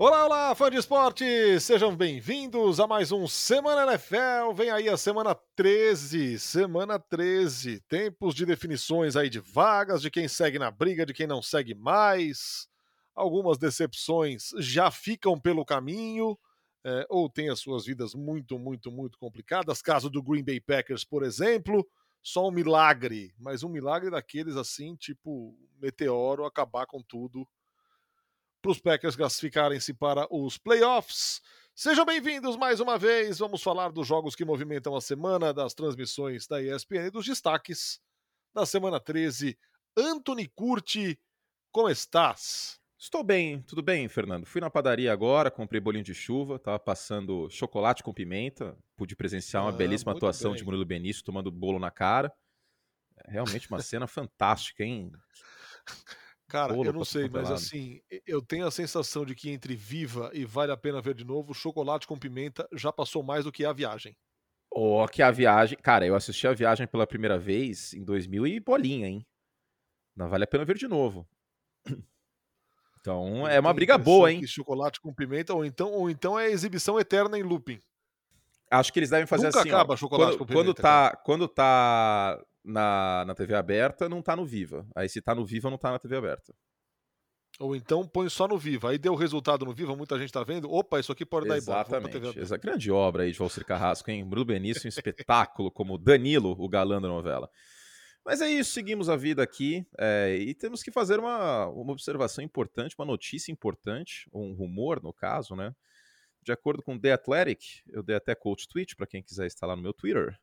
Olá, olá, fã de esporte! Sejam bem-vindos a mais um Semana NFL. Vem aí a semana 13, semana 13. Tempos de definições aí de vagas, de quem segue na briga, de quem não segue mais. Algumas decepções já ficam pelo caminho, é, ou têm as suas vidas muito, muito, muito complicadas. Caso do Green Bay Packers, por exemplo. Só um milagre, mas um milagre daqueles assim, tipo meteoro, acabar com tudo para os Packers classificarem-se para os playoffs. Sejam bem-vindos mais uma vez. Vamos falar dos jogos que movimentam a semana, das transmissões da ESPN e dos destaques da semana 13. Anthony Curti, como estás? Estou bem, tudo bem, Fernando. Fui na padaria agora, comprei bolinho de chuva, tava passando chocolate com pimenta, pude presenciar uma ah, belíssima atuação bem. de Murilo Benício tomando bolo na cara. É realmente uma cena fantástica, hein? Cara, eu não sei, mas assim, eu tenho a sensação de que entre Viva e Vale a Pena Ver de Novo, Chocolate com Pimenta já passou mais do que a viagem. Ó, oh, que a viagem. Cara, eu assisti a viagem pela primeira vez em 2000 e bolinha, hein? Não vale a pena ver de novo. Então é uma briga boa, hein? chocolate com pimenta, ou então, ou então é exibição eterna em looping. Acho que eles devem fazer Nunca assim. acaba ó, chocolate quando, com pimenta. Quando tá, quando tá na, na TV aberta, não tá no Viva. Aí se tá no Viva, não tá na TV aberta. Ou então põe só no Viva. Aí deu o resultado no Viva, muita gente tá vendo. Opa, isso aqui pode dar Exatamente. Essa grande obra aí de Valcir Carrasco, hein? Bruno Benício, um espetáculo como Danilo, o galã da novela. Mas é isso, seguimos a vida aqui é, e temos que fazer uma, uma observação importante, uma notícia importante, um rumor no caso, né? De acordo com The Athletic, eu dei até coach tweet para quem quiser lá no meu Twitter.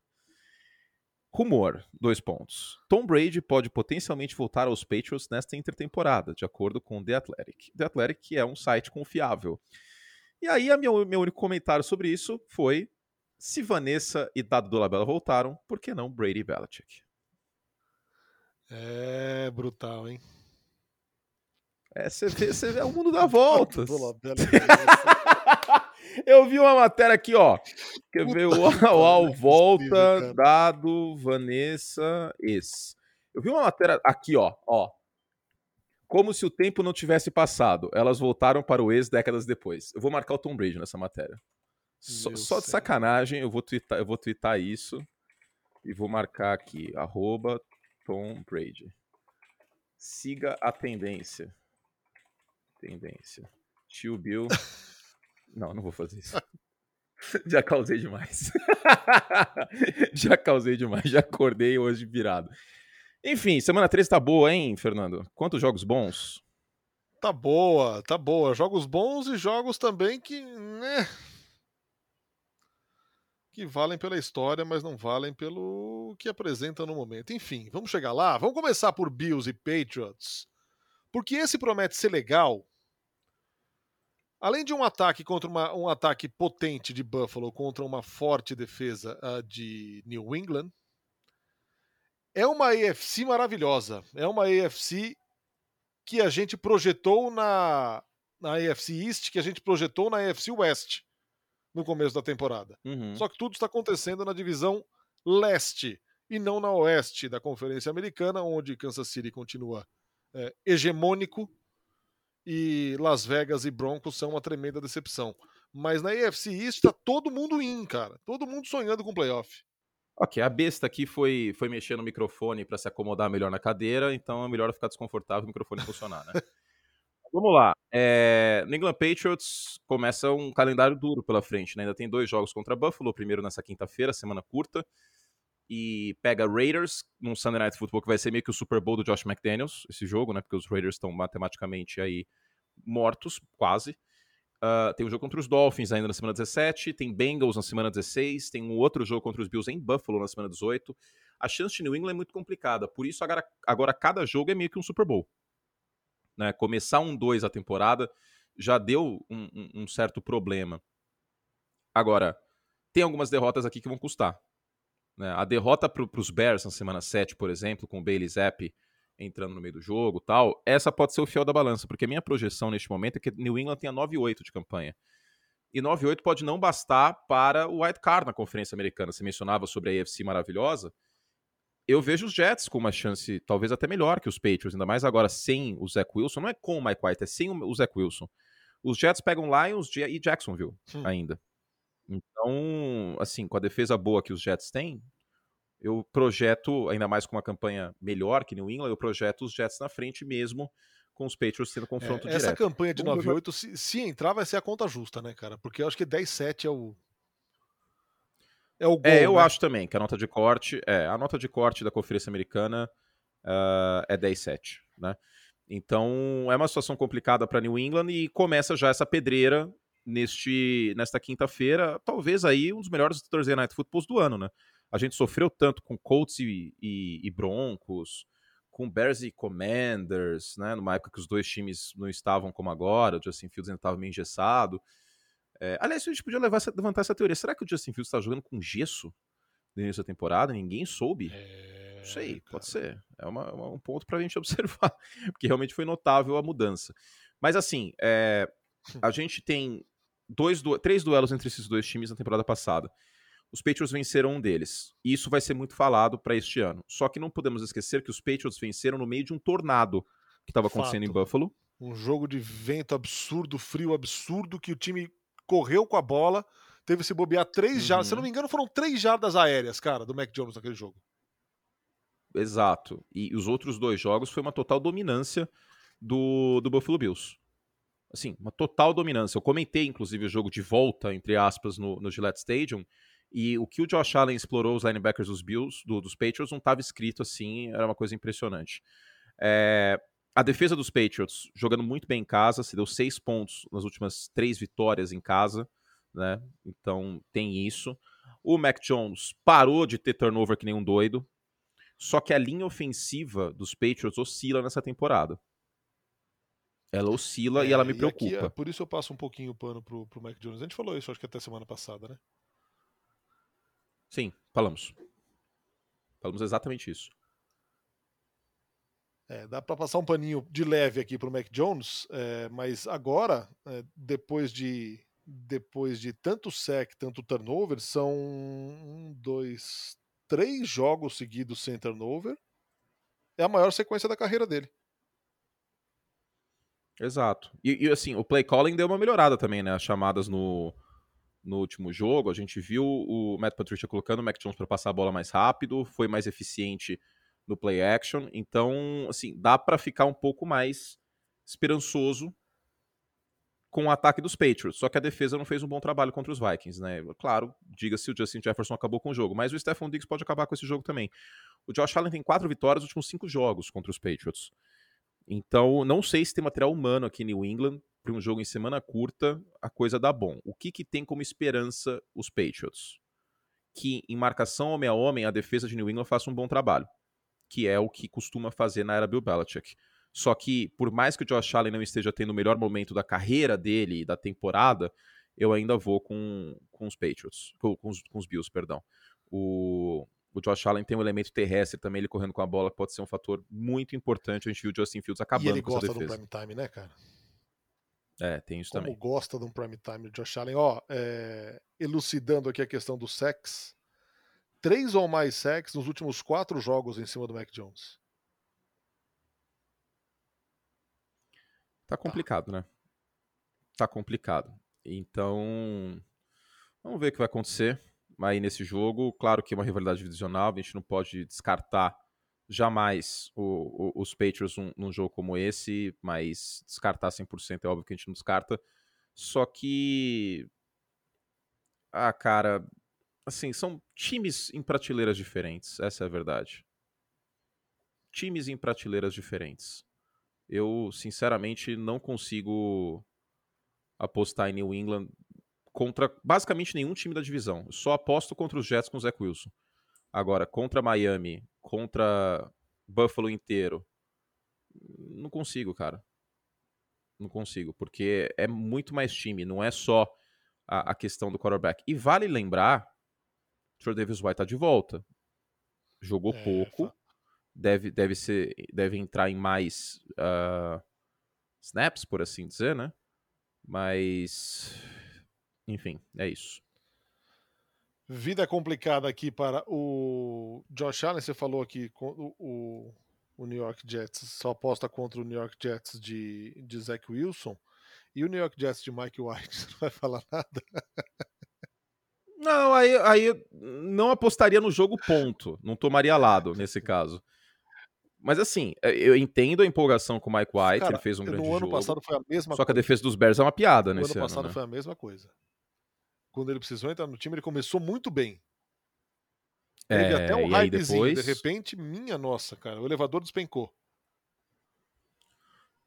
Rumor, dois pontos. Tom Brady pode potencialmente voltar aos Patriots nesta intertemporada, de acordo com The Athletic. The Athletic é um site confiável. E aí, a meu, meu único comentário sobre isso foi: se Vanessa e Dado Dolabella voltaram, por que não Brady e Belichick? É brutal, hein? É, você vê, você vê, é o mundo dá voltas. Eu vi uma matéria aqui, ó. Quer ver o, o Al volta, dado, Vanessa, esse. Eu vi uma matéria aqui, ó, ó. Como se o tempo não tivesse passado. Elas voltaram para o ex décadas depois. Eu vou marcar o Tom Brady nessa matéria. Só, só, de sacanagem, eu vou twittar, eu vou twittar isso. E vou marcar aqui, arroba Tom Brady. Siga a tendência. Tendência. Tio Bill. Não, não vou fazer isso. Já causei demais. já causei demais. Já acordei hoje virado. Enfim, semana 13 tá boa, hein, Fernando? Quantos jogos bons? Tá boa, tá boa. Jogos bons e jogos também que, né, que valem pela história, mas não valem pelo que apresenta no momento. Enfim, vamos chegar lá. Vamos começar por Bills e Patriots, porque esse promete ser legal. Além de um ataque contra uma, um ataque potente de Buffalo contra uma forte defesa uh, de New England, é uma AFC maravilhosa. É uma AFC que a gente projetou na, na AFC East, que a gente projetou na AFC West no começo da temporada. Uhum. Só que tudo está acontecendo na divisão leste e não na oeste da Conferência Americana, onde Kansas City continua é, hegemônico e Las Vegas e Broncos são uma tremenda decepção. Mas na AFC East está todo mundo in, cara. Todo mundo sonhando com playoff. Ok, a besta aqui foi, foi mexer no microfone para se acomodar melhor na cadeira, então é melhor ficar desconfortável o microfone funcionar, né? Vamos lá. É, New England Patriots começa um calendário duro pela frente, né? Ainda tem dois jogos contra Buffalo, primeiro nessa quinta-feira, semana curta, e pega Raiders num Sunday Night Football que vai ser meio que o Super Bowl do Josh McDaniels, esse jogo, né? Porque os Raiders estão matematicamente aí mortos, quase. Uh, tem um jogo contra os Dolphins ainda na semana 17, tem Bengals na semana 16, tem um outro jogo contra os Bills em Buffalo na semana 18. A chance de New England é muito complicada, por isso agora, agora cada jogo é meio que um Super Bowl né? Começar um 2 a temporada já deu um, um, um certo problema. Agora, tem algumas derrotas aqui que vão custar. Né? A derrota para os Bears na semana 7, por exemplo, com o Bailey Zapp entrando no meio do jogo tal, essa pode ser o fiel da balança, porque a minha projeção neste momento é que New England tenha 9-8 de campanha. E 9-8 pode não bastar para o White Card na Conferência Americana. Você mencionava sobre a AFC maravilhosa eu vejo os Jets com uma chance talvez até melhor que os Patriots, ainda mais agora sem o Zach Wilson. Não é com o Mike White, é sem o Zach Wilson. Os Jets pegam Lions e Jacksonville ainda. Então, assim, com a defesa boa que os Jets têm, eu projeto, ainda mais com uma campanha melhor que New England, eu projeto os Jets na frente mesmo com os Patriots tendo confronto é, essa direto. Essa campanha de 9-8, se, se, entrar, vai ser a conta justa, né, cara? Porque eu acho que 10-7 é o. É o gol, É, eu né? acho também que a nota de corte, é, a nota de corte da Conferência Americana uh, é 10-7, né? Então, é uma situação complicada para New England e começa já essa pedreira neste nesta quinta-feira, talvez aí um dos melhores Thursday Night Footballs do ano, né? A gente sofreu tanto com Colts e, e, e Broncos, com Bears e Commanders, né? Numa época que os dois times não estavam como agora, o Justin Fields ainda estava meio engessado. É, aliás, a gente podia levar, levantar essa teoria. Será que o Justin Fields está jogando com gesso no início da temporada? Ninguém soube. É, não sei, cara. pode ser. É uma, uma, um ponto para a gente observar, porque realmente foi notável a mudança. Mas assim, é, a gente tem dois, três duelos entre esses dois times na temporada passada. Os Patriots venceram um deles. E isso vai ser muito falado para este ano. Só que não podemos esquecer que os Patriots venceram no meio de um tornado que estava acontecendo em Buffalo. Um jogo de vento absurdo, frio absurdo, que o time correu com a bola, teve se bobear três uhum. jardas. Se eu não me engano, foram três jardas aéreas, cara, do Mac Jones naquele jogo. Exato. E os outros dois jogos foi uma total dominância do, do Buffalo Bills. Assim, uma total dominância. Eu comentei, inclusive, o jogo de volta, entre aspas, no, no Gillette Stadium, e o que o Josh Allen explorou os linebackers dos Bills, do, dos Patriots, não estava escrito assim, era uma coisa impressionante. É, a defesa dos Patriots, jogando muito bem em casa, se deu seis pontos nas últimas três vitórias em casa, né? Então tem isso. O Mac Jones parou de ter turnover que nem um doido. Só que a linha ofensiva dos Patriots oscila nessa temporada. Ela oscila é, e ela me preocupa. Aqui, é, por isso eu passo um pouquinho o pano pro, pro Mac Jones. A gente falou isso, acho que até semana passada, né? Sim, falamos. Falamos exatamente isso. É, dá para passar um paninho de leve aqui para o Mac Jones, é, mas agora, é, depois de depois de tanto sec, tanto turnover, são um, dois, três jogos seguidos sem turnover. É a maior sequência da carreira dele. Exato. E, e assim, o play calling deu uma melhorada também, né? As chamadas no, no último jogo. A gente viu o Matt Patricia colocando o Mac Jones para passar a bola mais rápido, foi mais eficiente no play action. Então, assim, dá para ficar um pouco mais esperançoso com o ataque dos Patriots. Só que a defesa não fez um bom trabalho contra os Vikings, né? Claro, diga-se o Justin Jefferson acabou com o jogo, mas o Stephon Diggs pode acabar com esse jogo também. O Josh Allen tem quatro vitórias nos últimos cinco jogos contra os Patriots. Então, não sei se tem material humano aqui em New England para um jogo em semana curta, a coisa dá bom. O que, que tem como esperança os Patriots? Que em marcação homem a homem, a defesa de New England faça um bom trabalho, que é o que costuma fazer na era Bill Belichick. Só que, por mais que o Josh Allen não esteja tendo o melhor momento da carreira dele, da temporada, eu ainda vou com, com os Patriots, com, com, os, com os Bills, perdão. O, o Josh Allen tem um elemento terrestre também, ele correndo com a bola pode ser um fator muito importante. A gente viu o Justin Fields acabando e ele gosta defesa. do prime time, né, cara? É, tem isso Como também. gosta de um prime time, o Josh Allen. Ó, é, elucidando aqui a questão do sex. Três ou mais sex nos últimos quatro jogos em cima do Mac Jones. Tá complicado, tá. né? Tá complicado. Então, vamos ver o que vai acontecer aí nesse jogo. Claro que é uma rivalidade divisional, a gente não pode descartar jamais o, o, os Patriots num, num, jogo como esse, mas descartar 100% é óbvio que a gente não descarta. Só que. Ah, cara. Assim, são times em prateleiras diferentes, essa é a verdade. Times em prateleiras diferentes. Eu, sinceramente, não consigo apostar em New England contra basicamente nenhum time da divisão. Eu só aposto contra os Jets com o Zach Wilson. Agora, contra Miami, contra Buffalo inteiro, não consigo, cara. Não consigo, porque é muito mais time, não é só a, a questão do quarterback. E vale lembrar, o Davis White tá de volta. Jogou é, pouco, deve, deve, ser, deve entrar em mais uh, snaps, por assim dizer, né? Mas, enfim, é isso. Vida complicada aqui para o Josh Allen. Você falou aqui o, o, o New York Jets só aposta contra o New York Jets de, de Zach Wilson. E o New York Jets de Mike White, você não vai falar nada? Não, aí, aí não apostaria no jogo ponto. Não tomaria lado nesse caso. Mas assim, é, eu entendo a empolgação com o Mike White, Cara, ele fez um grande jogo. No ano passado foi a mesma Só que a defesa dos Bears é uma piada no nesse ano. No ano passado né? foi a mesma coisa. Quando ele precisou entrar no time, ele começou muito bem. Teve é, até um hypezinho. Depois... De repente, minha nossa, cara, o elevador despencou.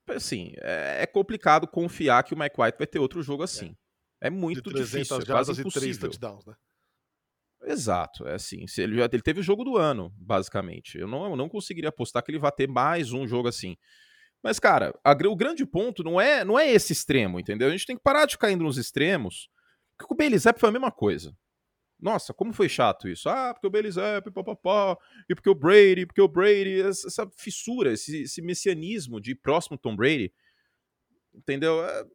Assim, é, é complicado confiar que o Mike White vai ter outro jogo assim. É, é muito difícil, é quase impossível. Touchdowns, né? Exato, é assim. Ele, ele teve o jogo do ano, basicamente. Eu não, eu não conseguiria apostar que ele vai ter mais um jogo assim. Mas, cara, a, o grande ponto não é, não é esse extremo, entendeu? A gente tem que parar de ficar indo nos extremos. Porque o Zapp foi a mesma coisa. Nossa, como foi chato isso. Ah, porque o Zapp, papapá, e porque o Brady, porque o Brady, essa fissura, esse, esse messianismo de próximo Tom Brady, entendeu? É...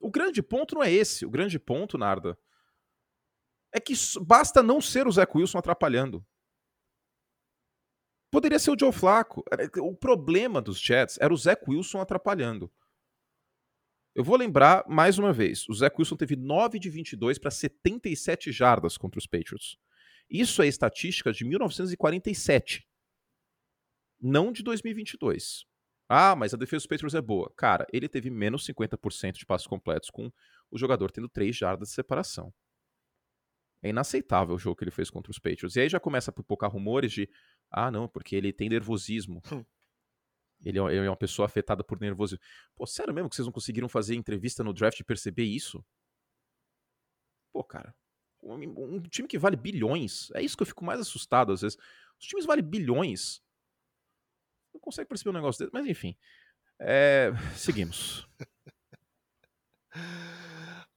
O grande ponto não é esse. O grande ponto, Narda, é que basta não ser o Zach Wilson atrapalhando. Poderia ser o Joe Flacco. O problema dos Jets era o Zach Wilson atrapalhando. Eu vou lembrar mais uma vez: o Zach Wilson teve 9 de 22 para 77 jardas contra os Patriots. Isso é estatística de 1947, não de 2022. Ah, mas a defesa dos Patriots é boa. Cara, ele teve menos 50% de passos completos com o jogador tendo 3 jardas de separação. É inaceitável o jogo que ele fez contra os Patriots. E aí já começa a pipocar rumores de, ah, não, porque ele tem nervosismo. Ele, é, ele é uma pessoa afetada por nervosismo. Pô, sério mesmo que vocês não conseguiram fazer entrevista no draft e perceber isso? Pô, cara, um, um, time que vale bilhões, é isso que eu fico mais assustado às vezes. Os times valem bilhões. Não consegue perceber um negócio desse, mas enfim. É, seguimos.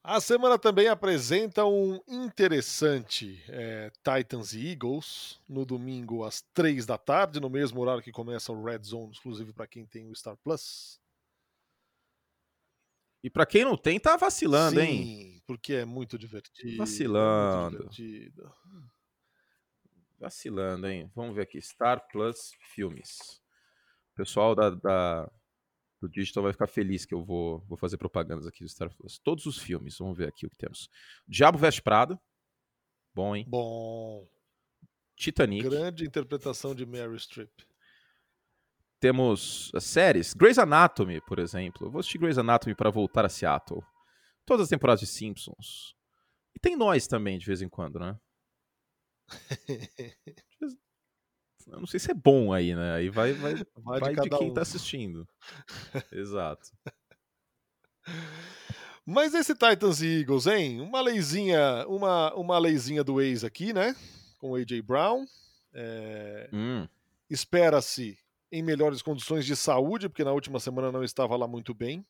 A semana também apresenta um interessante é, Titans e Eagles no domingo às três da tarde, no mesmo horário que começa o Red Zone, exclusivo para quem tem o Star Plus. E para quem não tem, tá vacilando, Sim, hein? Sim, porque é muito divertido. Vacilando. É muito divertido. Vacilando, hein? Vamos ver aqui. Star Plus Filmes. O pessoal da, da do Digital vai ficar feliz que eu vou, vou fazer propagandas aqui do Star Plus. Todos os filmes, vamos ver aqui o que temos. Diabo Veste Prada. Bom, hein? Bom. Titanic. Grande interpretação de Mary Streep. Temos as séries. Grey's Anatomy, por exemplo. Eu vou assistir Grey's Anatomy para voltar a Seattle. Todas as temporadas de Simpsons. E tem nós também, de vez em quando, né? Eu não sei se é bom aí, né? Aí vai, vai, vai, vai de, de, quem um. tá assistindo. Exato. Mas esse Titans e Eagles, hein? Uma leizinha, uma, uma leizinha do ex aqui, né? Com o AJ Brown. É... Hum. Espera-se em melhores condições de saúde, porque na última semana não estava lá muito bem.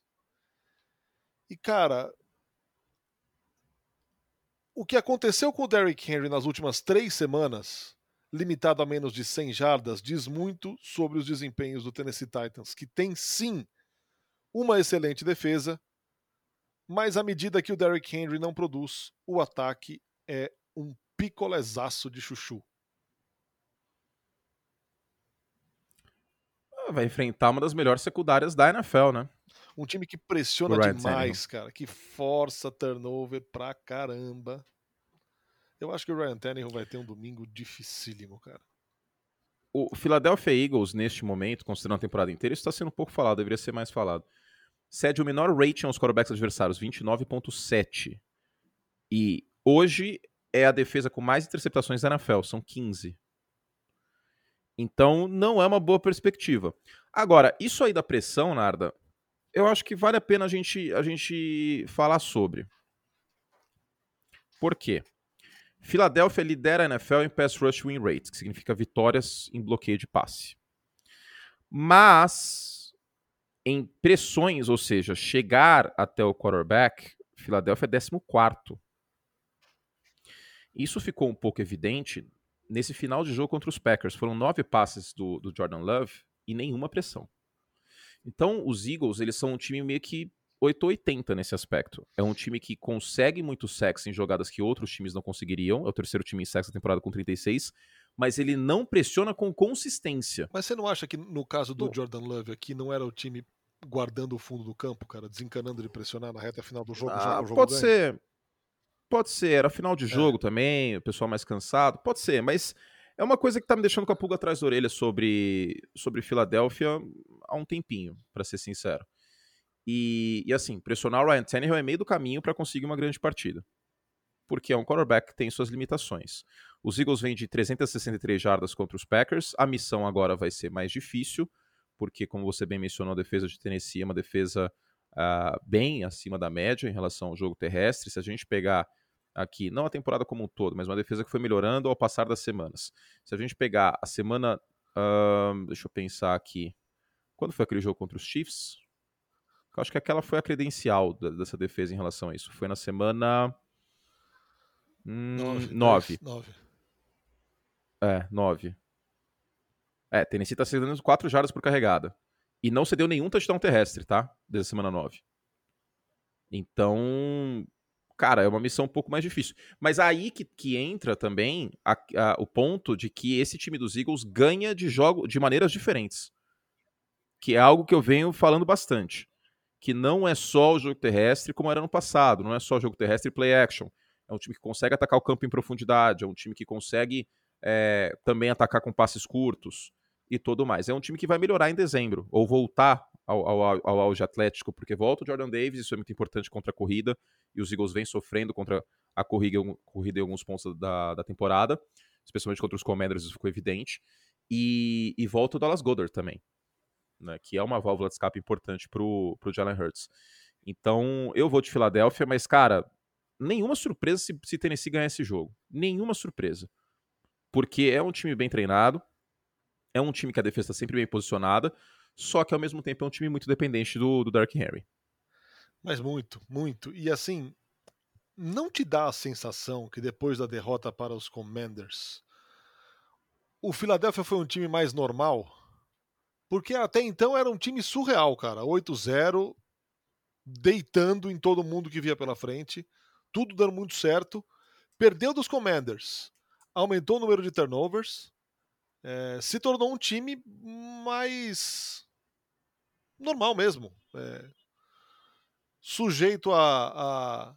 E, cara, o que aconteceu com o Derrick Henry nas últimas três semanas limitado a menos de 100 jardas, diz muito sobre os desempenhos do Tennessee Titans, que tem sim uma excelente defesa, mas à medida que o Derrick Henry não produz, o ataque é um picolezaço de chuchu. Ah, vai enfrentar uma das melhores secundárias da NFL, né? Um time que pressiona demais, cara, que força turnover pra caramba. Eu acho que o Ryan Tannehill vai ter um domingo dificílimo, cara. O Philadelphia Eagles, neste momento, considerando a temporada inteira, está sendo pouco falado, deveria ser mais falado. Cede o menor rating aos quarterbacks adversários, 29.7. E hoje é a defesa com mais interceptações da NFL, são 15. Então, não é uma boa perspectiva. Agora, isso aí da pressão, Narda, eu acho que vale a pena a gente, a gente falar sobre. Por quê? Filadélfia lidera a NFL em pass rush win rate, que significa vitórias em bloqueio de passe. Mas em pressões, ou seja, chegar até o quarterback, Filadélfia é 14. Isso ficou um pouco evidente nesse final de jogo contra os Packers. Foram nove passes do, do Jordan Love e nenhuma pressão. Então, os Eagles, eles são um time meio que 880 nesse aspecto. É um time que consegue muito sexo em jogadas que outros times não conseguiriam. É o terceiro time em sexo da temporada com 36. Mas ele não pressiona com consistência. Mas você não acha que no caso do Jordan Love aqui não era o time guardando o fundo do campo, cara, desencanando de pressionar na reta final do jogo. Ah, jogo, jogo pode ser. Pode ser, era final de É. jogo também, o pessoal mais cansado. Pode ser, mas é uma coisa que tá me deixando com a pulga atrás da orelha sobre, sobre Filadélfia há um tempinho, pra ser sincero. E, e assim, pressionar o Ryan Tannehill é meio do caminho pra conseguir uma grande partida. Porque é um quarterback que tem suas limitações. Os Eagles vêm de 363 jardas contra os Packers. A missão agora vai ser mais difícil, porque, como você bem mencionou, a defesa de Tennessee é uma defesa ah, bem acima da média em relação ao jogo terrestre. Se a gente pegar aqui, não a temporada como um todo, mas uma defesa que foi melhorando ao passar das semanas. Se a gente pegar a semana. ahn, deixa eu pensar aqui. Quando foi aquele jogo contra os Chiefs? Eu acho que aquela foi a credencial da- dessa defesa em relação a isso. Foi na semana. Hum, Nove. nove. dez, nove. É, 9. É, Tennessee tá cedendo 4 jardas por carregada. E não cedeu nenhum touchdown terrestre, tá? Desde a semana 9. Então, cara, é uma missão um pouco mais difícil. Mas aí que, que entra também a- a- o ponto de que esse time dos Eagles ganha de jogo de maneiras diferentes. Que é algo que eu venho falando bastante. Que não é só o jogo terrestre como era no passado. Não é só jogo terrestre e play action. É um time que consegue atacar o campo em profundidade. É um time que consegue é, também atacar com passes curtos e tudo mais. É um time que vai melhorar em dezembro, ou voltar ao, ao, ao auge atlético, porque volta o Jordan Davis, isso é muito importante contra a corrida, e os Eagles vêm sofrendo contra a corrida, corrida em alguns pontos da, da temporada, especialmente contra os Commanders, isso ficou evidente. E, e volta o Dallas Goddard também, né, que é uma válvula de escape importante pro, pro Jalen Hurts. Então, eu vou de Filadélfia, mas, cara, nenhuma surpresa se, se Tennessee ganhar esse jogo. Nenhuma surpresa porque é um time bem treinado, é um time que a defesa está sempre bem posicionada, só que ao mesmo tempo é um time muito dependente do, do Dark Henry. Mas muito, muito. E assim, não te dá a sensação que depois da derrota para os Commanders, o Philadelphia foi um time mais normal? Porque até então era um time surreal, cara. 8-0, deitando em todo mundo que via pela frente, tudo dando muito certo. Perdeu dos Commanders, aumentou o número de turnovers, eh, se tornou um time mais normal mesmo. eh, sujeito a, a,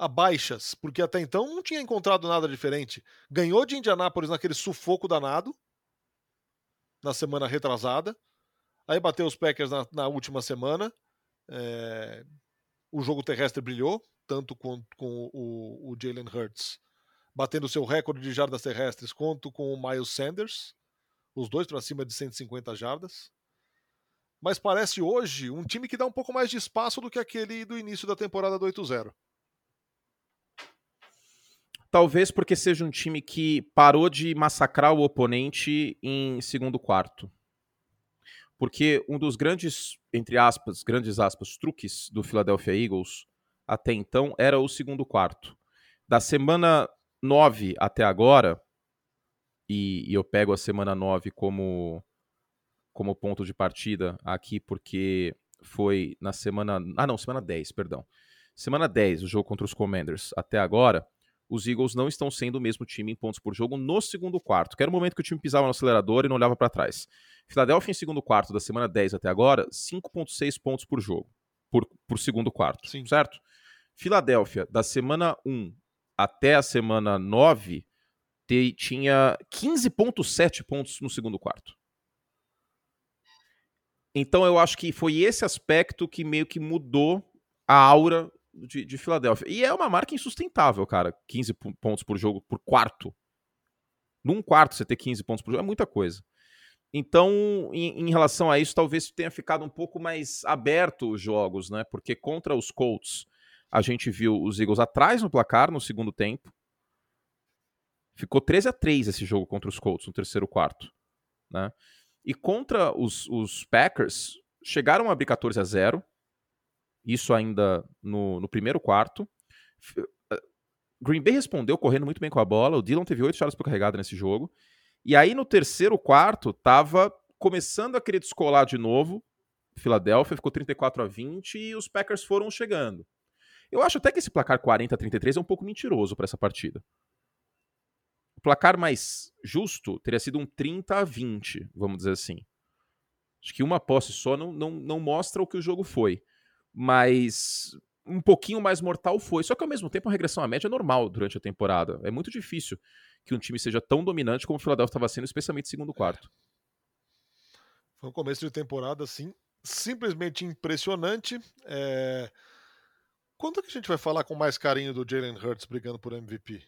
a baixas, porque até então não tinha encontrado nada diferente. Ganhou de Indianápolis naquele sufoco danado, na semana retrasada. Aí bateu os Packers na, na última semana. É, o jogo terrestre brilhou, tanto com, com o, o Jalen Hurts batendo seu recorde de jardas terrestres, quanto com o Miles Sanders, os dois para cima de 150 jardas mas parece hoje um time que dá um pouco mais de espaço do que aquele do início da temporada do 8-0. Talvez porque seja um time que parou de massacrar o oponente em segundo quarto. Porque um dos grandes, entre aspas, grandes aspas, truques do Philadelphia Eagles até então era o segundo quarto. Da semana 9 até agora, e, e eu pego a semana 9 como como ponto de partida aqui, porque foi na semana. Ah, não, semana 10, perdão. Semana 10, o jogo contra os Commanders. Até agora, os Eagles não estão sendo o mesmo time em pontos por jogo no segundo quarto, que era o momento que o time pisava no acelerador e não olhava para trás. Filadélfia em segundo quarto da semana 10 até agora, 5,6 pontos por jogo, por, por segundo quarto, Sim. certo? Filadélfia, da semana 1 até a semana 9, te, tinha 15,7 pontos no segundo quarto. Então eu acho que foi esse aspecto que meio que mudou a aura de, de Filadélfia. E é uma marca insustentável, cara. 15 pontos por jogo por quarto. Num quarto você ter 15 pontos por jogo é muita coisa. Então, em, em, relação a isso, talvez tenha ficado um pouco mais aberto os jogos, né? Porque contra os Colts, a gente viu os Eagles atrás no placar no segundo tempo. Ficou 13 a 3 esse jogo contra os Colts no terceiro quarto, né? E contra os, os, Packers, chegaram a abrir 14 a 0. Isso ainda no, no, primeiro quarto. Green Bay respondeu correndo muito bem com a bola. O Dillon teve 8 chaves por carregada nesse jogo. E aí, no terceiro quarto, tava começando a querer descolar de novo. Filadélfia ficou 34 a 20 e os Packers foram chegando. Eu acho até que esse placar 40 a 33 é um pouco mentiroso para essa partida. O placar mais justo teria sido um 30 a 20, vamos dizer assim. Acho que uma posse só não, não, não mostra o que o jogo foi. Mas um pouquinho mais mortal foi. Só que ao mesmo tempo a regressão à média é normal durante a temporada. É muito difícil que um time seja tão dominante como o Philadelphia estava sendo, especialmente segundo quarto. Foi um começo de temporada, assim, simplesmente impressionante. É... Quando que a gente vai falar com mais carinho do Jalen Hurts brigando por MVP?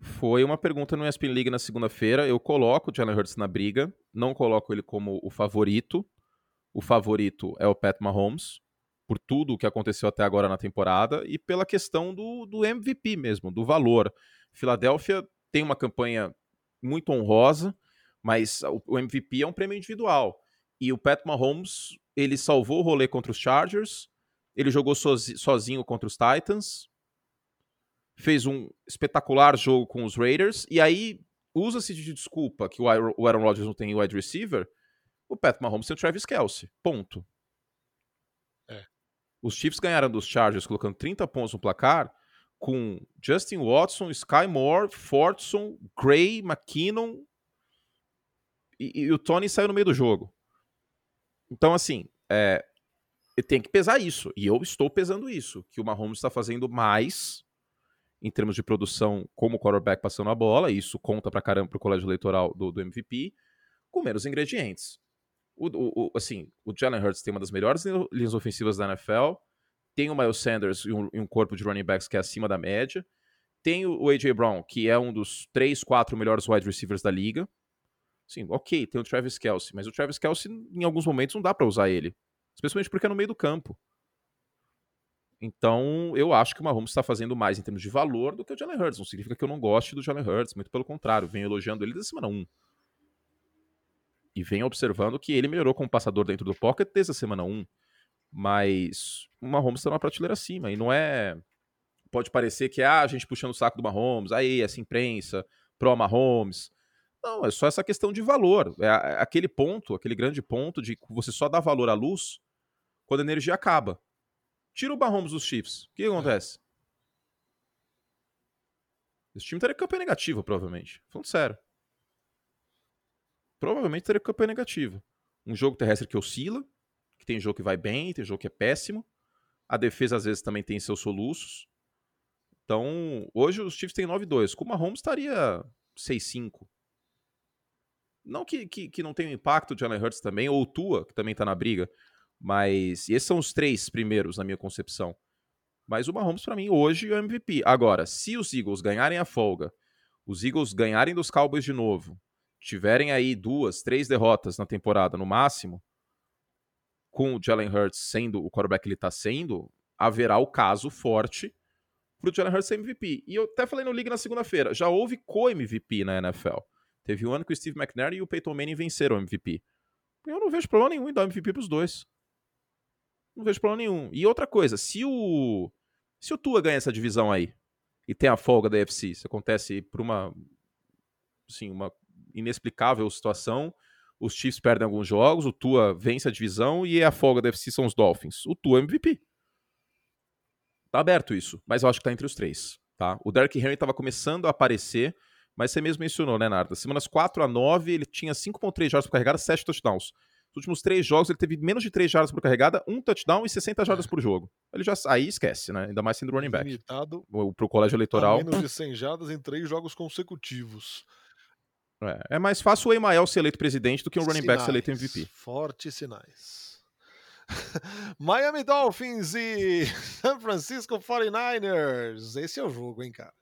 Foi uma pergunta no ESPN League na segunda-feira. Eu coloco o Jalen Hurts na briga, não coloco ele como o favorito. O favorito é o Pat Mahomes, por tudo o que aconteceu até agora na temporada e pela questão do, do MVP mesmo, do valor. Filadélfia tem uma campanha muito honrosa, mas o MVP é um prêmio individual. E o Pat Mahomes, ele salvou o rolê contra os Chargers, ele jogou sozinho contra os Titans, fez um espetacular jogo com os Raiders, e aí usa-se de desculpa que o Aaron Rodgers não tem wide receiver, o Pat Mahomes tem o Travis Kelsey. Ponto. É. Os Chiefs ganharam dos Chargers colocando 30 pontos no placar com Justin Watson, Sky Moore, Fortson, Gray, McKinnon e, e, o Tony saiu no meio do jogo. Então, assim, é, tem que pesar isso. E eu estou pesando isso. Que o Mahomes está fazendo mais em termos de produção como quarterback passando a bola. E isso conta pra caramba pro colégio eleitoral do, do MVP. Com menos ingredientes. O, o, o, assim, o Jalen Hurts tem uma das melhores linhas ofensivas da NFL. Tem o Miles Sanders e um, e um corpo de running backs que é acima da média. Tem o A.J. Brown, que é um dos três, quatro melhores wide receivers da liga. Sim, ok, tem o Travis Kelsey, mas o Travis Kelsey, em alguns momentos, não dá para usar ele. Especialmente porque é no meio do campo. Então, eu acho que o Mahomes está fazendo mais em termos de valor do que o Jalen Hurts. Não significa que eu não goste do Jalen Hurts, muito pelo contrário, venho elogiando ele desde a semana 1. E venho observando que ele melhorou como passador dentro do pocket desde a semana 1. Mas o Mahomes está numa prateleira acima. E não é. Pode parecer que ah, a gente puxando o saco do Mahomes, aí, essa imprensa, pró Mahomes. Não, é só essa questão de valor. É, é aquele ponto, aquele grande ponto de você só dá valor à luz quando a energia acaba. Tira o Mahomes dos Chiefs. O que, acontece? Esse time teria campanha negativa, provavelmente. Falando sério. Provavelmente teria campanha negativa. Um jogo terrestre que oscila, que tem jogo que vai bem, tem jogo que é péssimo. A defesa, às vezes, também tem seus soluços. Então, hoje os Chiefs têm 9-2. Com o Mahomes estaria 6-5. Não que, que, que não tenha impacto o Jalen Hurts também, ou o Tua, que também tá na briga. Mas esses são os três primeiros, na minha concepção. Mas o Mahomes, para mim, hoje é o MVP. Agora, se os Eagles ganharem a folga, os Eagles ganharem dos Cowboys de novo, tiverem aí duas, três derrotas na temporada no máximo, com o Jalen Hurts sendo o quarterback que ele está sendo, haverá o caso forte para Jalen Hurts ser MVP. E eu até falei no League na segunda-feira, já houve co-MVP na NFL. Teve um ano que o Steve McNair e o Peyton Manning venceram o MVP. Eu não vejo problema nenhum em dar MVP pros dois. Não vejo problema nenhum. E outra coisa, se o se o Tua ganha essa divisão aí e tem a folga da UFC, isso acontece por uma assim, uma inexplicável situação, os Chiefs perdem alguns jogos, o Tua vence a divisão e a folga da UFC são os Dolphins. O Tua é MVP. Tá aberto isso, mas eu acho que tá entre os três, tá? O Derrick Henry tava começando a aparecer mas você mesmo mencionou, né, Narda? Semanas 4 a 9, ele tinha 5,3 jardas por carregada, 7 touchdowns. Nos últimos três jogos, ele teve menos de 3 jardas por carregada, um touchdown e 60 jardas por jogo. Ele já aí esquece, né? Ainda mais sendo running back. Limitado pro colégio eleitoral. Menos de 100 jardas em três jogos consecutivos. É, é mais fácil o Emael ser eleito presidente do que um running back ser eleito MVP. Fortes sinais. Miami Dolphins e San Francisco 49ers. Esse é o jogo, hein, cara?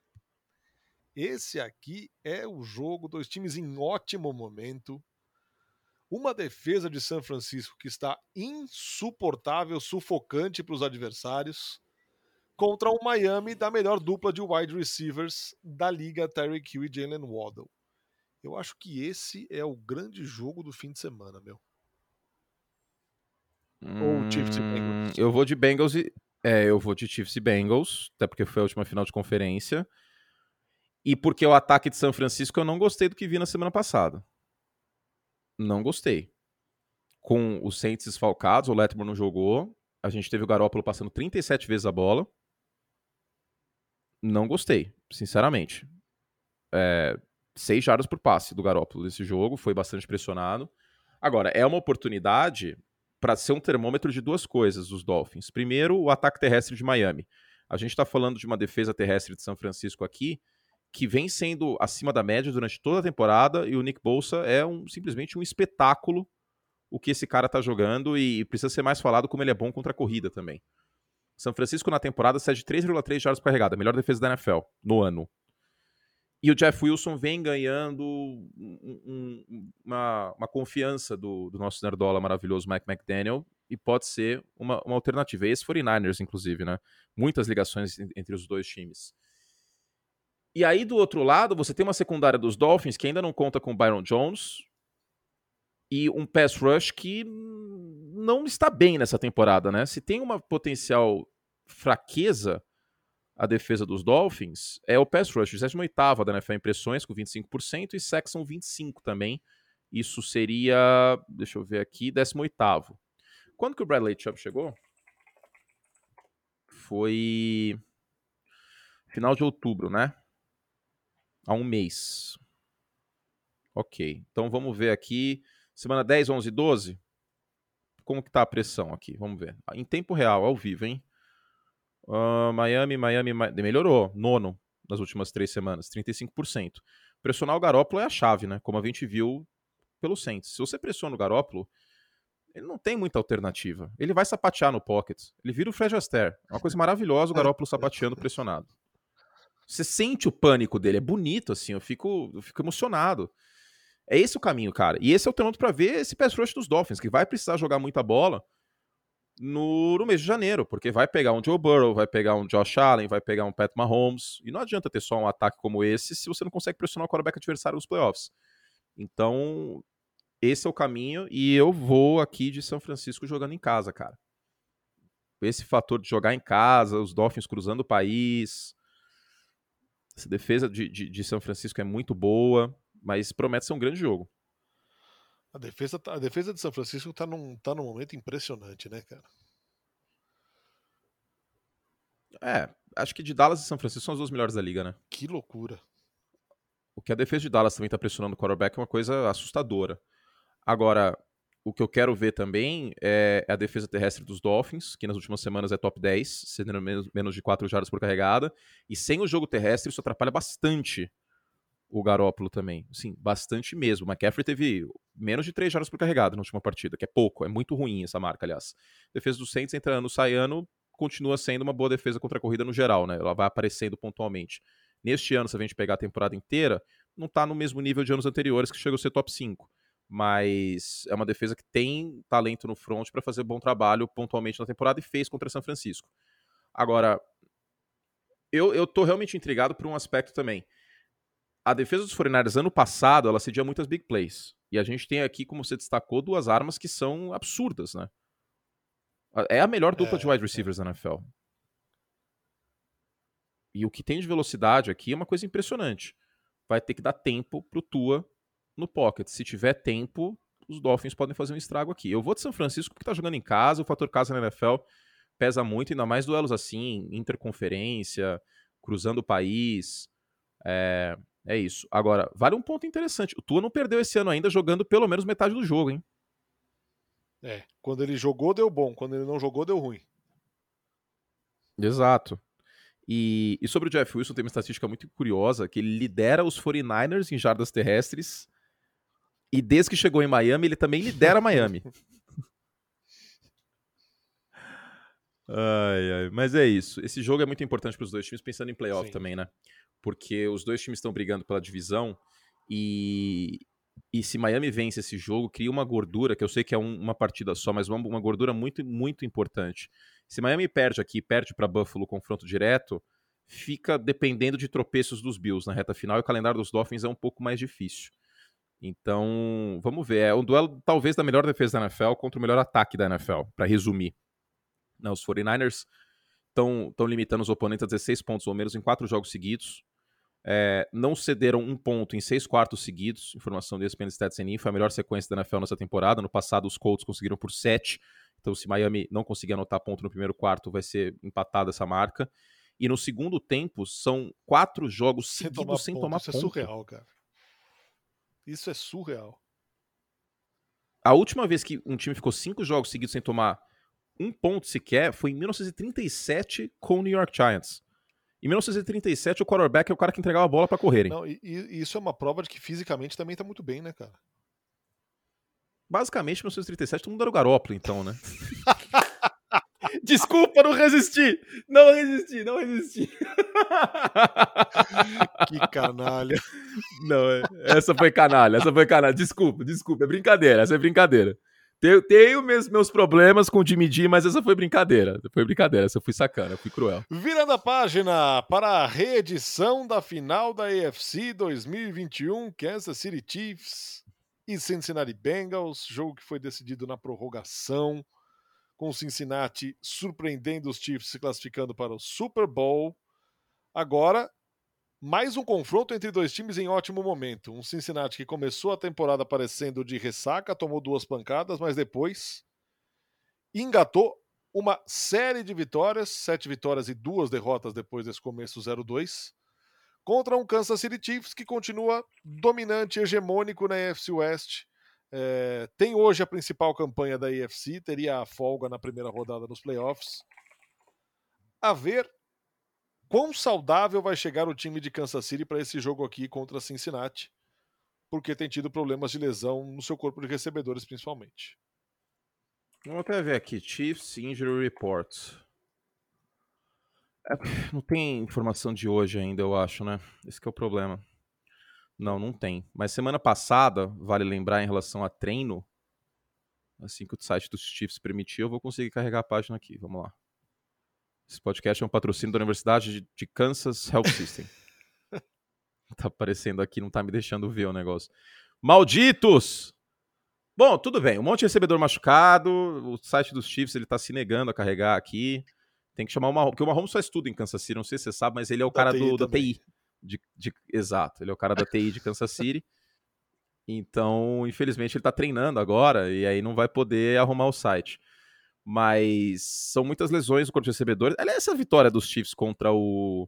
Esse aqui é o jogo, dois times em ótimo momento. Uma defesa de São Francisco que está insuportável, sufocante para os adversários, contra o Miami da melhor dupla de wide receivers da liga, Terry Hill e Jalen Waddle. Eu acho que esse é o grande jogo do fim de semana, meu. Hum, Ou Chiefs e Bengals. Eu vou de Bengals e. É, eu vou de Chiefs e Bengals, até porque foi a última final de conferência. E porque o ataque de São Francisco eu não gostei do que vi na semana passada. Não gostei. Com os Saints esfalcados, o Letmore não jogou. A gente teve o Garópolo passando 37 vezes a bola. Não gostei, sinceramente. É, seis jardas por passe do Garópolo nesse jogo, foi bastante pressionado. Agora, é uma oportunidade para ser um termômetro de duas coisas dos Dolphins. Primeiro, o ataque terrestre de Miami. A gente está falando de uma defesa terrestre de São Francisco aqui que vem sendo acima da média durante toda a temporada e o Nick Bolsa é um, simplesmente um espetáculo o que esse cara tá jogando e precisa ser mais falado como ele é bom contra a corrida também. São Francisco na temporada cede 3,3 jardas por carregada, melhor defesa da NFL no ano. E o Jeff Wilson vem ganhando um, um, uma, uma, confiança do, do, nosso nerdola maravilhoso Mike McDaniel e pode ser uma, uma alternativa. Esse 49ers, inclusive, né? Muitas ligações entre os dois times. E aí, do outro lado, você tem uma secundária dos Dolphins que ainda não conta com Byron Jones e um pass rush que não está bem nessa temporada, né? Se tem uma potencial fraqueza a defesa dos Dolphins, é o pass rush, 28 da NFL impressões com 25% e sacks são 25 também. Isso seria, deixa eu ver aqui, 18 Quando que o Bradley Chubb chegou? Foi final de outubro, né? Há um mês. Ok, então vamos ver aqui. Semana 10, 11, 12. Como que tá a pressão aqui? Vamos ver. Em tempo real, ao vivo, hein? Uh, Miami, Miami, Miami, melhorou. Nono nas últimas três semanas, 35%. Pressionar o Garópolo é a chave, né? Como a gente viu pelo Saints. Se você pressiona o Garópolo, ele não tem muita alternativa. Ele vai sapatear no pocket. Ele vira o Fred Astaire. É uma coisa maravilhosa o Garópolo sapateando pressionado. Você sente o pânico dele, é bonito, assim, eu fico, eu fico emocionado. É esse o caminho, cara. E esse é o termômetro para ver esse pass rush dos Dolphins, que vai precisar jogar muita bola no, no, mês de janeiro, porque vai pegar um Joe Burrow, vai pegar um Josh Allen, vai pegar um Pat Mahomes, e não adianta ter só um ataque como esse se você não consegue pressionar o quarterback adversário nos playoffs. Então, esse é o caminho, e eu vou aqui de São Francisco jogando em casa, cara. Esse fator de jogar em casa, os Dolphins cruzando o país, essa defesa de, de, de São Francisco é muito boa, mas promete ser um grande jogo. A defesa, tá, a defesa de São Francisco tá num, tá num momento impressionante, né, cara? É, acho que de Dallas e São Francisco são as duas melhores da liga, né? Que loucura. O que a defesa de Dallas também tá pressionando o quarterback é uma coisa assustadora. Agora, o que eu quero ver também é, é a defesa terrestre dos Dolphins, que nas últimas semanas é top 10, cedendo menos, menos de 4 jardas por carregada. E sem o jogo terrestre, isso atrapalha bastante o Garópolo também. Sim, bastante mesmo. O McCaffrey teve menos de 3 jardas por carregado na última partida, que é pouco, é muito ruim essa marca, aliás. defesa do Saints entrando no Saiano continua sendo uma boa defesa contra a corrida no geral, né? Ela vai aparecendo pontualmente. Neste ano, se a gente pegar a temporada inteira, não está no mesmo nível de anos anteriores que chegou a ser top 5. Mas é uma defesa que tem talento no front para fazer bom trabalho pontualmente na temporada e fez contra São Francisco. Agora, eu, eu tô realmente intrigado por um aspecto também a defesa dos 49 ano passado, ela cedia muitas big plays. E a gente tem aqui, como você destacou, duas armas que são absurdas, né? É a melhor dupla é, de wide é. receivers é. da NFL. E o que tem de velocidade aqui é uma coisa impressionante. Vai ter que dar tempo pro Tua no pocket. Se tiver tempo, os Dolphins podem fazer um estrago aqui. Eu vou de São Francisco porque tá jogando em casa, o fator casa na NFL pesa muito, ainda mais duelos assim, interconferência, cruzando o país. É, é isso. Agora, vale um ponto interessante. O Tua não perdeu esse ano ainda jogando pelo menos metade do jogo, hein? É, quando ele jogou deu bom, quando ele não jogou deu ruim. Exato. E, e sobre o Jeff Wilson tem uma estatística muito curiosa, que ele lidera os 49ers em jardas terrestres, e desde que chegou em Miami, ele também lidera Miami. ai, ai. Mas é isso. Esse jogo é muito importante para os dois times, pensando em playoff Sim. também, né? Porque os dois times estão brigando pela divisão e, e se Miami vence esse jogo, cria uma gordura, que eu sei que é um, uma partida só, mas uma, uma, gordura muito, muito importante. Se Miami perde aqui, perde para Buffalo confronto direto, fica dependendo de tropeços dos Bills na reta final e o calendário dos Dolphins é um pouco mais difícil. Então, vamos ver. É um duelo talvez da melhor defesa da NFL contra o melhor ataque da NFL, para resumir. Não, os 49ers estão limitando os oponentes a 16 pontos ou menos em quatro jogos seguidos. É, não cederam um ponto em seis quartos seguidos. Informação desse ESPN Stats Info, foi a melhor sequência da NFL nessa temporada. No passado, os Colts conseguiram por sete. Então, se Miami não conseguir anotar ponto no primeiro quarto, vai ser empatada essa marca. E no segundo tempo, são quatro jogos sem seguidos tomar sem ponto. tomar Isso ponto. Isso é surreal, cara. Isso é surreal. A última vez que um time ficou cinco jogos seguidos sem tomar um ponto sequer foi em 1937 com o New York Giants. Em 1937, o quarterback é o cara que entregava a bola para correrem. Não, e, e, isso é uma prova de que fisicamente também tá muito bem, né, cara? Basicamente, em 1937, todo mundo era o Garópolo, então, né? Desculpa, não resisti! Não resisti, não resisti. que canalha. Não, é, essa foi canalha, essa foi canalha. Desculpa, desculpa, é brincadeira, essa é brincadeira. Tenho, tenho meus, meus problemas com o Jimmy G, mas essa foi brincadeira. Foi brincadeira, essa eu fui sacana, fui cruel. Virando a página para a reedição da final da AFC 2021, Kansas City Chiefs e Cincinnati Bengals, jogo que foi decidido na prorrogação, com Cincinnati surpreendendo os Chiefs se classificando para o Super Bowl. Agora, mais um confronto entre dois times em ótimo momento. Um Cincinnati que começou a temporada parecendo de ressaca, tomou duas pancadas, mas depois engatou uma série de vitórias, sete vitórias e duas derrotas depois desse começo 0-2, contra um Kansas City Chiefs que continua dominante, hegemônico na AFC West. É, tem hoje a principal campanha da AFC, teria a folga na primeira rodada nos playoffs. A ver quão saudável vai chegar o time de Kansas City para esse jogo aqui contra Cincinnati, porque tem tido problemas de lesão no seu corpo de recebedores, principalmente. Vamos até ver aqui, Chiefs Injury Report. É, não tem informação de hoje ainda, eu acho, né? Esse é o problema. Não, não tem. Mas semana passada, vale lembrar em relação a treino, assim que o site dos Chiefs permitiu, eu vou conseguir carregar a página aqui. Vamos lá. Esse podcast é um patrocínio da Universidade de Kansas Health System. tá aparecendo aqui, não tá me deixando ver o negócio. Malditos! Bom, tudo bem. Um monte de recebedor machucado. O site dos Chiefs ele tá se negando a carregar aqui. Tem que chamar o Mahomes, porque o Mahomes faz tudo em Kansas City. Não sei se você sabe, mas ele é o da cara TI do, da TI. De, de, exato, ele é o cara da TI de Kansas City. Então, infelizmente, ele tá treinando agora e aí não vai poder arrumar o site mas são muitas lesões no corpo de recebedores. Aliás, essa vitória dos Chiefs contra o,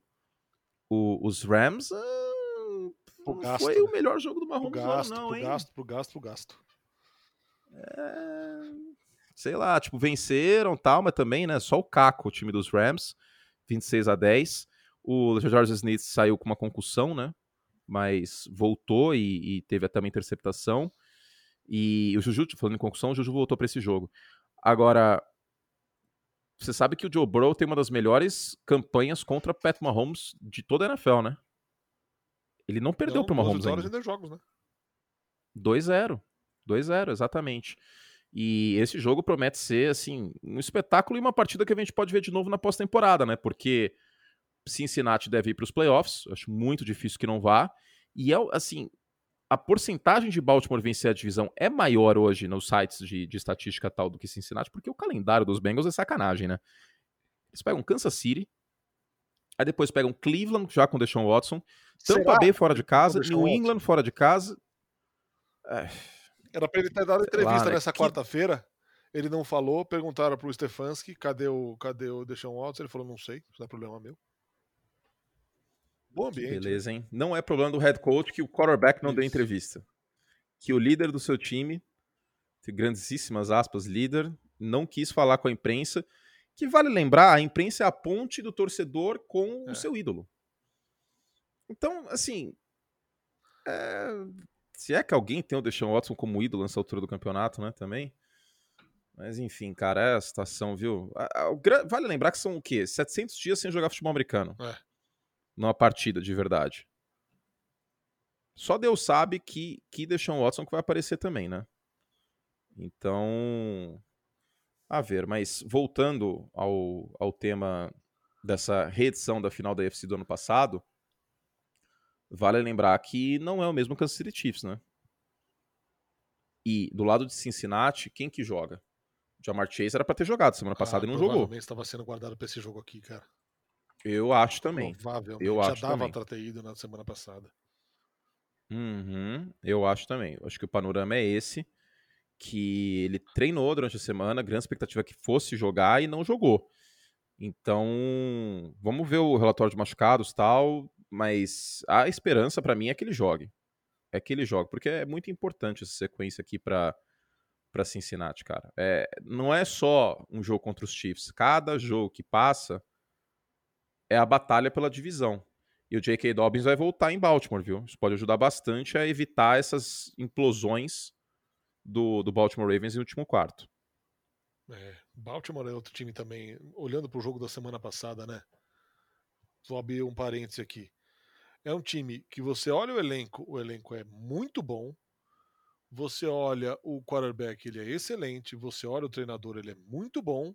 o os Rams ah, gasto, foi né? o melhor jogo do Mahomes pro gasto, não, pro hein? gasto, pro gasto, pro gasto. É... Sei lá, tipo, venceram tal, mas também, né, só o caco, o time dos Rams, 26 a 10. O George Smith saiu com uma concussão, né, mas voltou e, e teve até uma interceptação. E o Juju, falando em concussão, o Juju voltou para esse jogo. Agora, você sabe que o Joe Burrow tem uma das melhores campanhas contra Pat Mahomes de toda a NFL, né? Ele não perdeu para o Mahomes ainda. ainda jogos, né? 2-0. 2-0, exatamente. E esse jogo promete ser, assim, um espetáculo e uma partida que a gente pode ver de novo na pós-temporada, né? Porque Cincinnati deve ir para os playoffs, acho muito difícil que não vá. E é, assim, a porcentagem de Baltimore vencer a divisão é maior hoje nos sites de, de, estatística tal do que Cincinnati, porque o calendário dos Bengals é sacanagem, né? Eles pegam Kansas City, aí depois pegam Cleveland, já com Deshaun Watson, Tampa Bay fora de casa, New England Watson. fora de casa. É... Era pra ele ter dado entrevista né? nessa que... quarta-feira. Ele não falou, perguntaram pro Stefanski cadê o, cadê o Deshaun Watson, ele falou, não sei, isso não é problema meu. Bom ambiente. Né? Beleza, hein? Não é problema do head coach que o quarterback não Isso. deu entrevista. Que o líder do seu time, grandíssimas aspas, líder, não quis falar com a imprensa. Que vale lembrar, a imprensa é a ponte do torcedor com é. o seu ídolo. Então, assim. É... Se é que alguém tem o Deshaun Watson como ídolo nessa altura do campeonato, né? Também. Mas enfim, cara, é a situação, viu? Vale lembrar que são o quê? 700 dias sem jogar futebol americano. É numa partida de verdade. Só Deus sabe que, que Deshaun Watson que vai aparecer também, né? Então, a ver. Mas voltando ao, ao tema dessa reedição da final da UFC do ano passado, vale lembrar que não é o mesmo Kansas City Chiefs, né? E do lado de Cincinnati, quem que joga? Jamar Chase era para ter jogado semana ah, passada ah, e não jogou. estava sendo guardado para esse jogo aqui, cara. Eu acho também. Provavelmente. Eu já acho dava também. pra ter ido na semana passada. Uhum, eu acho também. Eu acho que o panorama é esse. Que ele treinou durante a semana, grande expectativa que fosse jogar e não jogou. Então, vamos ver o relatório de machucados tal, mas a esperança para mim é que ele jogue. É que ele jogue, porque é muito importante essa sequência aqui para para Cincinnati, cara. É, não é só um jogo contra os Chiefs. Cada jogo que passa é a batalha pela divisão. E o J.K. Dobbins vai voltar em Baltimore, viu? Isso pode ajudar bastante a evitar essas implosões do, do Baltimore Ravens no último quarto. É, Baltimore é outro time também. Olhando para o jogo da semana passada, né? Vou abrir um parêntese aqui. É um time que você olha o elenco, o elenco é muito bom. Você olha o quarterback, ele é excelente. Você olha o treinador, ele é muito bom.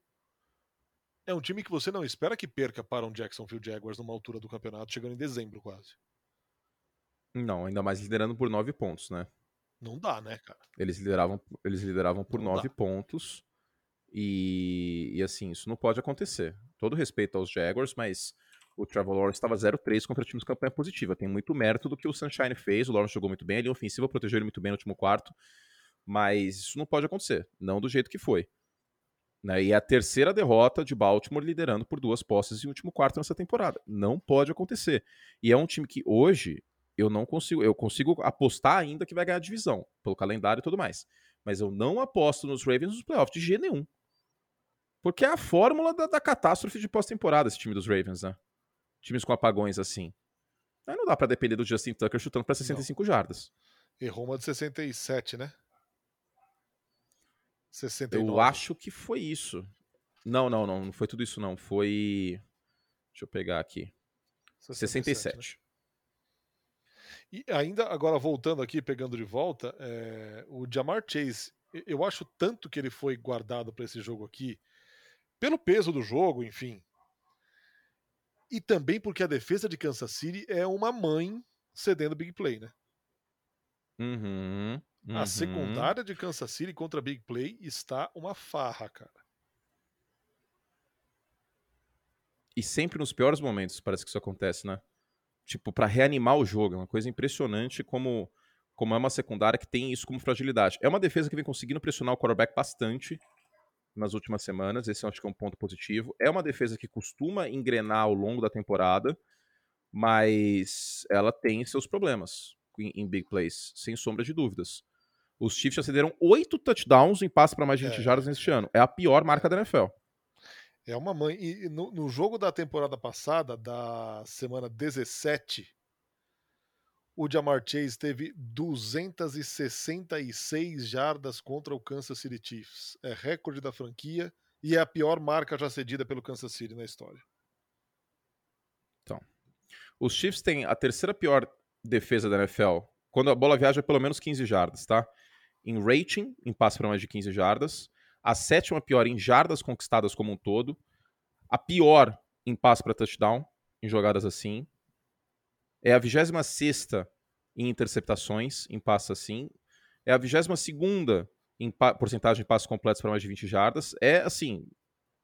É um time que você não espera que perca para um Jacksonville Jaguars numa altura do campeonato, chegando em dezembro quase. Não, ainda mais liderando por nove pontos, né? Não dá, né, cara? Eles lideravam, eles lideravam por não nove dá. pontos. E, e, assim, isso não pode acontecer. Todo respeito aos Jaguars, mas o Trevor Lawrence estava 0-3 contra times de campanha positiva. Tem muito mérito do que o Sunshine fez. O Lawrence jogou muito bem, a linha ofensiva protegeu ele muito bem no último quarto. Mas isso não pode acontecer, não do jeito que foi. Né? E é a terceira derrota de Baltimore liderando por duas posses em último quarto nessa temporada. Não pode acontecer. E é um time que hoje eu não consigo, eu consigo apostar ainda que vai ganhar a divisão, pelo calendário e tudo mais. Mas eu não aposto nos Ravens nos playoffs de G nenhum. Porque é a fórmula da, da catástrofe de pós-temporada esse time dos Ravens, né? times com apagões assim. Aí não dá para depender do Justin Tucker chutando para 65 não. jardas. Errou uma de 67, né? 69. Eu acho que foi isso. Não, não, não, não foi tudo isso não. Foi Deixa eu pegar aqui. 67. 67. Né? E ainda agora voltando aqui, pegando de volta, é, o Jamar Chase, eu acho tanto que ele foi guardado para esse jogo aqui, pelo peso do jogo, enfim, e também porque a defesa de Kansas City é uma mãe cedendo big play, né? Uhum, uhum. A secundária de Kansas City contra big play está uma farra, cara. E sempre nos piores momentos parece que isso acontece, né? Tipo, para reanimar o jogo. É uma coisa impressionante como, como é uma secundária que tem isso como fragilidade. É uma defesa que vem conseguindo pressionar o quarterback bastante nas últimas semanas. Esse eu acho que é um ponto positivo. É uma defesa que costuma engrenar ao longo da temporada, mas ela tem seus problemas em, em big plays, sem sombra de dúvidas. Os Chiefs já cederam oito touchdowns em passe para mais de 20 é, jardas neste ano. É a pior marca da NFL. É uma mãe. E no, no jogo da temporada passada, da semana 17, o Jamar Chase teve 266 jardas contra o Kansas City Chiefs. É recorde da franquia e é a pior marca já cedida pelo Kansas City na história. Então, os Chiefs têm a terceira pior defesa da NFL quando a bola viaja pelo menos 15 jardas, tá? Em rating, em passe para mais de 15 jardas. A sétima pior em jardas conquistadas como um todo. A pior em passe para touchdown, em jogadas assim é a 26 em interceptações, em passes assim. É a 22 em porcentagem de passos completos para mais de 20 jardas. É assim,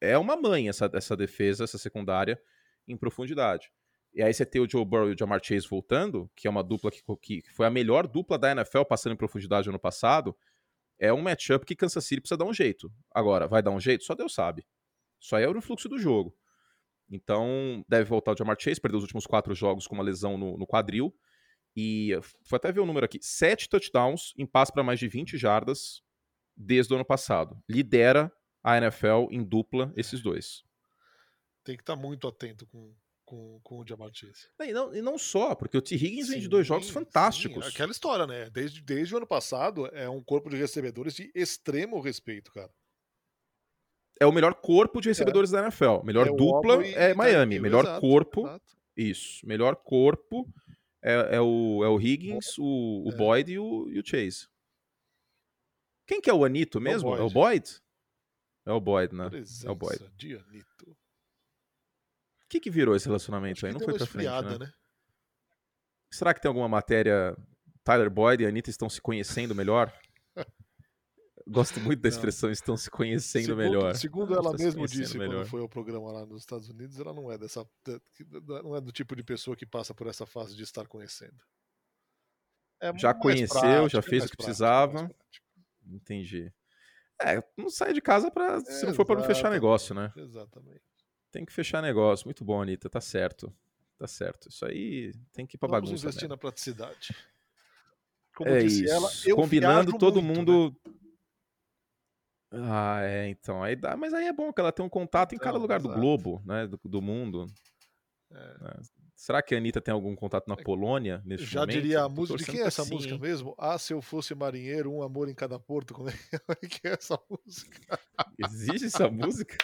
é uma mãe essa, essa defesa, essa secundária em profundidade. E aí você tem o Joe Burrow e o Jamar Chase voltando, que é uma dupla que, que foi a melhor dupla da NFL passando em profundidade ano passado. É um matchup que Kansas City precisa dar um jeito. Agora, vai dar um jeito? Só Deus sabe. Aí é o fluxo do jogo. Então, deve voltar o Jamar Chase, perdeu os últimos quatro jogos com uma lesão no, no quadril. E foi até ver o número aqui: sete touchdowns em passe para mais de 20 jardas desde o ano passado. Lidera a NFL em dupla esses dois. Tem que estar tá muito atento com, com, com o Jamar Chase. E não, e não só, porque o T. Higgins sim, vem de dois jogos sim, fantásticos. Sim, aquela história, né? Desde, desde o ano passado, é um corpo de recebedores de extremo respeito, cara é o melhor corpo de recebedores é. da NFL. Melhor é dupla é Miami. melhor exato, corpo. Exato. Isso. Melhor corpo é, é, o, é o Higgins, o, o é. Boyd e o, e o, Chase. Quem que é o Anito é mesmo? É o Boyd? É o Boyd, né? é o Boyd. De Anito. O que, que virou esse relacionamento aí? Não foi pra frente, né? né? Será que tem alguma matéria Tyler Boyd e Anitta estão se conhecendo melhor? Gosto muito da expressão não. estão se conhecendo segundo, melhor. Segundo ela mesma disse melhor. quando foi ao programa lá nos Estados Unidos, ela não é dessa não é do tipo de pessoa que passa por essa fase de estar conhecendo. É já conheceu, prático, já fez o que precisava. Entendi. É, não sai de casa para é, se não for para não fechar negócio, né? Exatamente. Tem que fechar negócio. Muito bom, Anitta, tá certo. Tá certo. Isso aí tem que ir pra Vamos bagunça. investir né? na praticidade. Como é disse isso. ela, Combinando todo muito, mundo. Né? Ah, é, então. Aí dá, mas aí é bom que ela tem um contato em cada lugar exato. do globo, né? Do, do mundo. É. Né. Será que a Anitta tem algum contato na é Polônia nesse Já momento? diria a música. De quem é essa música mesmo? Ah, se eu fosse marinheiro, um amor em cada porto. Como é que é essa música? Existe essa música?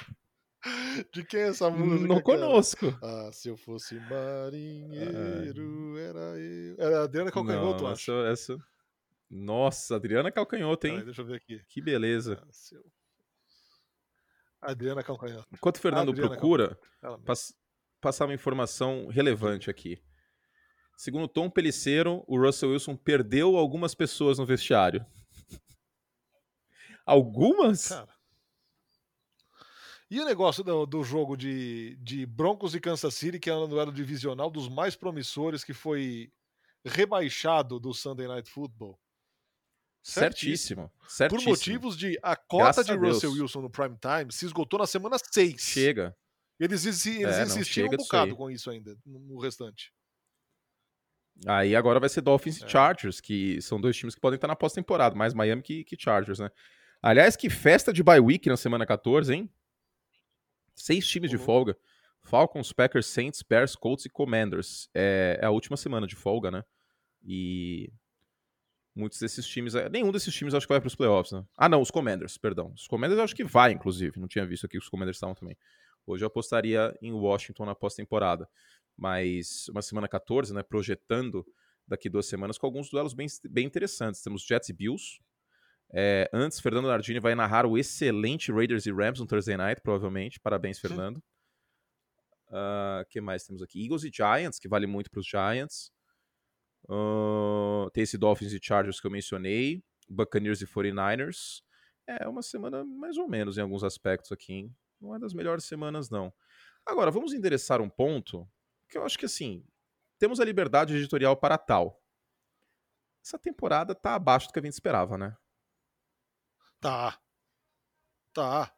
De quem é essa música? Não conosco. Ah, se eu fosse marinheiro, era eu. Era a Adriana Calcanhoto, acho. Essa, essa... Nossa, Adriana Calcanhoto, hein? deixa eu ver aqui. Que beleza. Ah, eu... Adriana Calcanhoto. Enquanto o Fernando Adriana procura, pass passar uma informação relevante aqui. Segundo Tom Peliceiro, o Russell Wilson perdeu algumas pessoas no vestiário. algumas? Cara. E o negócio do, do jogo de, de Broncos e Kansas City, que é um duelo divisional dos mais promissores, que foi rebaixado do Sunday Night Football. Certíssimo. certíssimo. Por motivos de a cota Graças de Russell Wilson no prime time se esgotou na semana 6. Chega. Eles, eles é, insistiram um bocado com isso ainda, no restante. Aí agora vai ser Dolphins é. e Chargers, que são dois times que podem estar na pós-temporada, mais Miami que, que Chargers, né? Aliás, que festa de bye week na semana 14, hein? Seis times uhum. de folga. Falcons, Packers, Saints, Bears, Colts e Commanders. É, é, a última semana de folga, né? E muitos desses times, é, nenhum desses times acho que vai para os playoffs, né? Ah, não, os Commanders, perdão. Os Commanders eu acho que vai, inclusive. Não tinha visto aqui que os Commanders estavam também. Hoje eu apostaria em Washington na pós-temporada. Mas uma semana 14, né? Projetando daqui duas semanas com alguns duelos bem, bem interessantes. Temos Jets e Bills, é, antes, Fernando Nardini vai narrar o excelente Raiders e Rams no Thursday Night, provavelmente. Parabéns, Fernando. O uh, que mais temos aqui? Eagles e Giants, que vale muito para os Giants. Uh, tem esse Dolphins e Chargers que eu mencionei. Buccaneers e 49ers. É uma semana mais ou menos em alguns aspectos aqui. Hein? Não é das melhores semanas, não. Agora, vamos endereçar um ponto que eu acho que, assim, temos a liberdade editorial para tal. Essa temporada tá abaixo do que a gente esperava, né? Tá. Tá.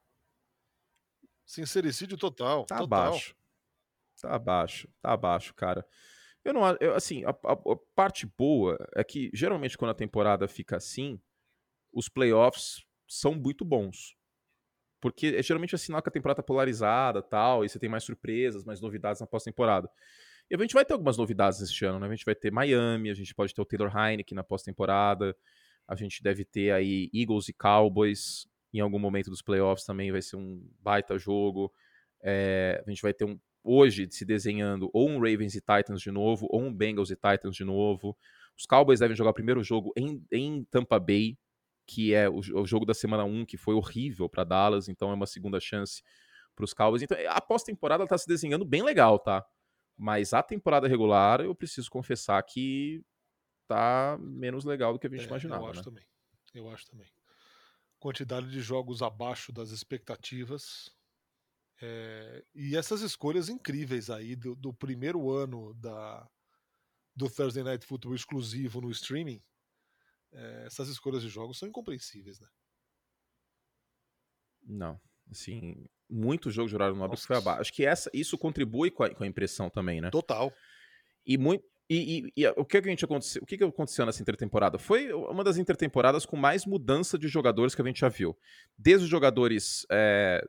Sincericídio total. Tá total. abaixo. Tá abaixo. Tá abaixo, cara. Eu não eu, assim, a, a, a, parte boa é que geralmente quando a temporada fica assim, os playoffs são muito bons. Porque é geralmente é sinal que a temporada tá polarizada tal, e você tem mais surpresas, mais novidades na pós-temporada. E a gente vai ter algumas novidades este ano, né? A gente vai ter Miami, a gente pode ter o Taylor Heineken na pós-temporada, a gente deve ter aí Eagles e Cowboys em algum momento dos playoffs também, vai ser um baita jogo. É, a gente vai ter um, hoje se desenhando ou um Ravens e Titans de novo, ou um Bengals e Titans de novo. Os Cowboys devem jogar o primeiro jogo em, em Tampa Bay, que é o, o jogo da semana 1, que foi horrível para Dallas, então é uma segunda chance para os Cowboys. Então a pós-temporada está se desenhando bem legal, tá? Mas a temporada regular, eu preciso confessar que tá menos legal do que a gente é, imaginava. Eu acho né? também. Eu acho também. Quantidade de jogos abaixo das expectativas. É, e essas escolhas incríveis aí do, do, primeiro ano da, do Thursday Night Football exclusivo no streaming. É, essas escolhas de jogos são incompreensíveis, né? Não. Assim, muito jogo de horário nobre foi abaixo. Acho que essa, isso contribui com a, com a impressão também, né? Total. E muito, e, e, e, o que, a gente aconteceu? O que, que aconteceu nessa intertemporada? Foi uma das intertemporadas com mais mudança de jogadores que a gente já viu. Desde os jogadores é,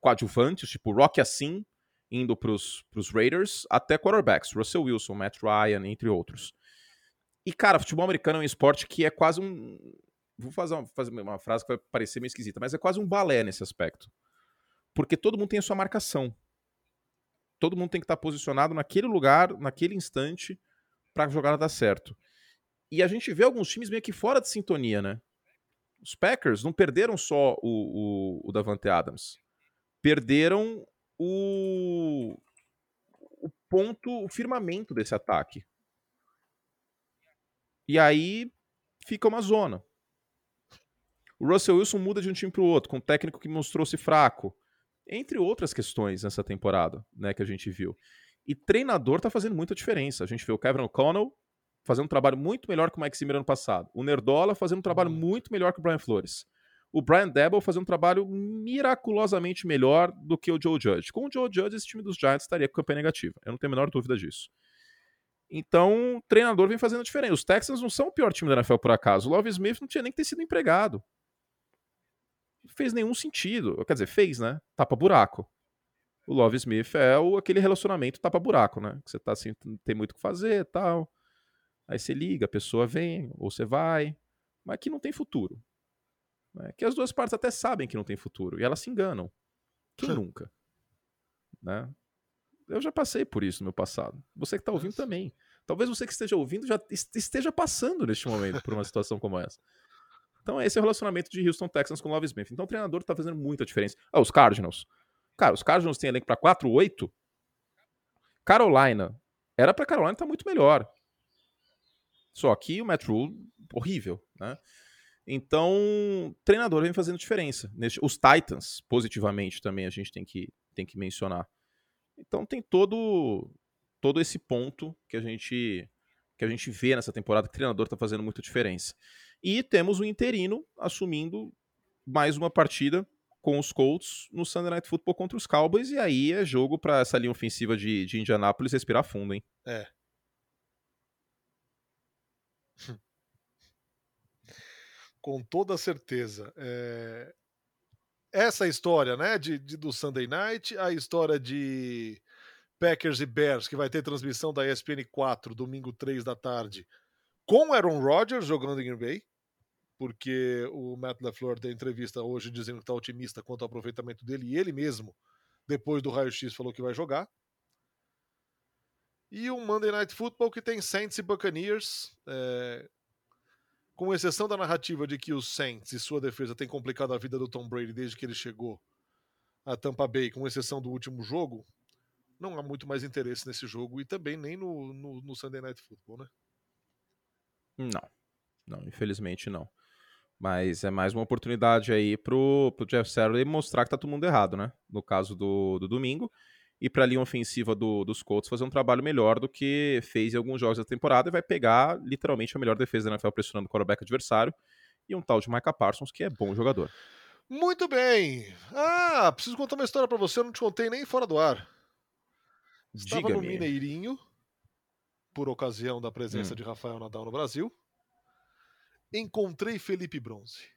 coadjuvantes, tipo Rock Assim, indo para os Raiders, até quarterbacks, Russell Wilson, Matt Ryan, entre outros. E, cara, futebol americano é um esporte que é quase um. Vou fazer uma, fazer uma frase que vai parecer meio esquisita, mas é quase um balé nesse aspecto. Porque todo mundo tem a sua marcação todo mundo tem que estar posicionado naquele lugar, naquele instante, para a jogada dar certo. E a gente vê alguns times meio que fora de sintonia, né? Os Packers não perderam só o, o, o Davante Adams. Perderam o, o ponto, o firmamento desse ataque. E aí fica uma zona. O Russell Wilson muda de um time para o outro, com um técnico que mostrou-se fraco entre outras questões nessa temporada, né, que a gente viu. E treinador tá fazendo muita diferença. A gente vê o Kevin O'Connell fazendo um trabalho muito melhor que o Mike Zimmer ano passado. O Nerdola fazendo um trabalho muito melhor que o Brian Flores. O Brian Debo fazendo um trabalho miraculosamente melhor do que o Joe Judge. Com o Joe Judge, esse time dos Giants estaria com campanha negativa. Eu não tenho a menor dúvida disso. Então, o treinador vem fazendo diferença. Os Texans não são o pior time da NFL por acaso. O Love Smith não tinha nem que ter sido empregado. Fez nenhum sentido. Quer dizer, fez, né? Tapa buraco. O Love Smith é o, aquele relacionamento tapa buraco, né? Que você tá assim, tem muito o que fazer tal. Aí você liga, a pessoa vem, ou você vai, mas que não tem futuro. Né? Que as duas partes até sabem que não tem futuro, e elas se enganam. Quem nunca? Né? Eu já passei por isso no meu passado. Você que está ouvindo também. Talvez você que esteja ouvindo já esteja passando neste momento por uma situação como essa. Então, esse é o relacionamento de Houston Texans com Love Smith. Então, o treinador está fazendo muita diferença. Ah, os Cardinals. Cara, os Cardinals têm elenco para 4-8. Carolina. Era para Carolina estar tá muito melhor. Só que o Rule, horrível, né? Então, o treinador vem fazendo diferença. Os Titans, positivamente, também a gente tem que, tem que mencionar. Então tem todo todo esse ponto que a gente que a gente vê nessa temporada que o treinador está fazendo muita diferença. E temos o interino assumindo mais uma partida com os Colts no Sunday Night Football contra os Cowboys, e aí é jogo para essa linha ofensiva de, de Indianápolis respirar fundo, hein? É. com toda certeza. É... Essa história, né, de, de, do Sunday Night, a história de Packers e Bears, que vai ter transmissão da ESPN 4, domingo 3 da tarde, com Aaron Rodgers jogando em Green Bay, porque o Matt LaFleur deu entrevista hoje dizendo que está otimista quanto ao aproveitamento dele, e ele mesmo, depois do raio-x, falou que vai jogar. E um Monday Night Football que tem Saints e Buccaneers, é, com exceção da narrativa de que os Saints e sua defesa têm complicado a vida do Tom Brady desde que ele chegou a Tampa Bay, com exceção do último jogo, não há muito mais interesse nesse jogo e também nem no, no, no Sunday Night Football, né? Não, não, infelizmente não. Mas é mais uma oportunidade aí pro, pro Jeff Saturday mostrar que tá todo mundo errado, né? No caso do, do domingo. E pra linha ofensiva do, dos Colts fazer um trabalho melhor do que fez em alguns jogos da temporada e vai pegar literalmente a melhor defesa da NFL pressionando o quarterback adversário e um tal de Micah Parsons que é bom jogador. Muito bem. Ah, preciso contar uma história para você, eu não te contei nem fora do ar. Estava no Mineirinho, por ocasião da presença hum. de Rafael Nadal no Brasil. Encontrei Felipe Bronze.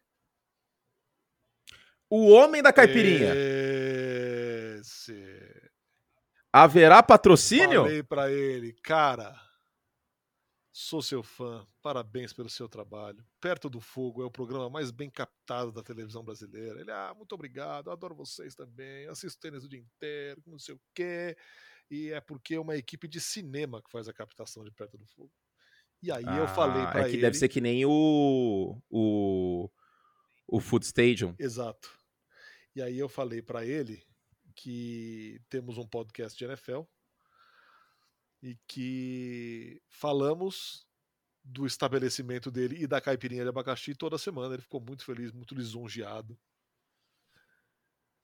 O homem da caipirinha. Esse. Haverá patrocínio? Falei para ele, cara, sou seu fã, parabéns pelo seu trabalho. Perto do Fogo é o programa mais bem captado da televisão brasileira. Ele, ah, muito obrigado, adoro vocês também, assisto tênis o dia inteiro, não sei o quê e é porque é uma equipe de cinema que faz a captação de Perto do Fogo. E aí ah, eu falei para é que ele. Deve ser que nem o. o. o Food Stadium. Exato. E aí eu falei para ele que temos um podcast de NFL e que falamos do estabelecimento dele e da caipirinha de abacaxi toda semana. Ele ficou muito feliz, muito lisonjeado.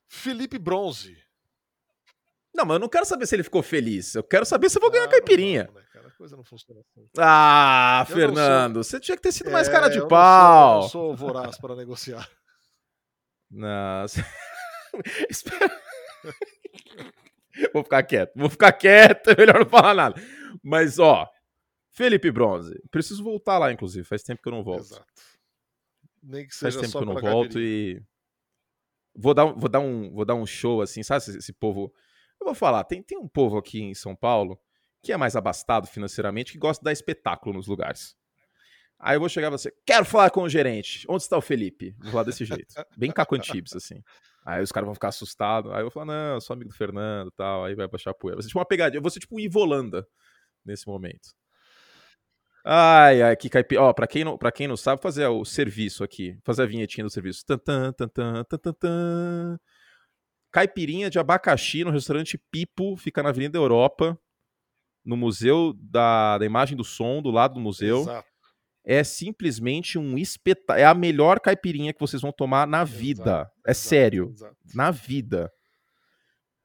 Felipe Bronze, não, mas eu não quero saber se ele ficou feliz. Eu quero saber se eu vou ganhar ah, caipirinha. Não, né, coisa não funciona assim. Ah, eu Fernando, você tinha que ter sido é, mais cara de eu pau. Não sou, eu não sou voraz para negociar. Não. Espera. vou ficar quieto. Vou ficar quieto, é melhor não falar nada. Mas, ó, Felipe Bronze, preciso voltar lá, inclusive. Faz tempo que eu não volto. Exato. Nem que seja Faz tempo que eu não volto e. Vou dar, vou, dar um, vou dar um show assim, sabe? Esse, esse povo eu vou falar, tem, tem um povo aqui em São Paulo que é mais abastado financeiramente, que gosta de dar espetáculo nos lugares. Aí eu vou chegar e você, quero falar com o gerente. Onde está o Felipe? Vou falar desse jeito. Bem cacantibes, assim. Aí os caras vão ficar assustados. Aí eu vou falar, não, eu sou amigo do Fernando tal. Aí vai baixar a poeira. Ser tipo uma pegadinha. Eu vou ser tipo um Ivolanda nesse momento. Ai, ai, que caipira. Ó, pra quem, não, pra quem não sabe, fazer o serviço aqui. Fazer a vinhetinha do serviço. Tan, tan, tan, tan, tan, tan caipirinha de abacaxi no restaurante Pipo, fica na Avenida Europa, no Museu da, da Imagem do Som, do lado do museu. Exato. É simplesmente um espetáculo. É a melhor caipirinha que vocês vão tomar na vida. Exato, é exato, sério. Na vida.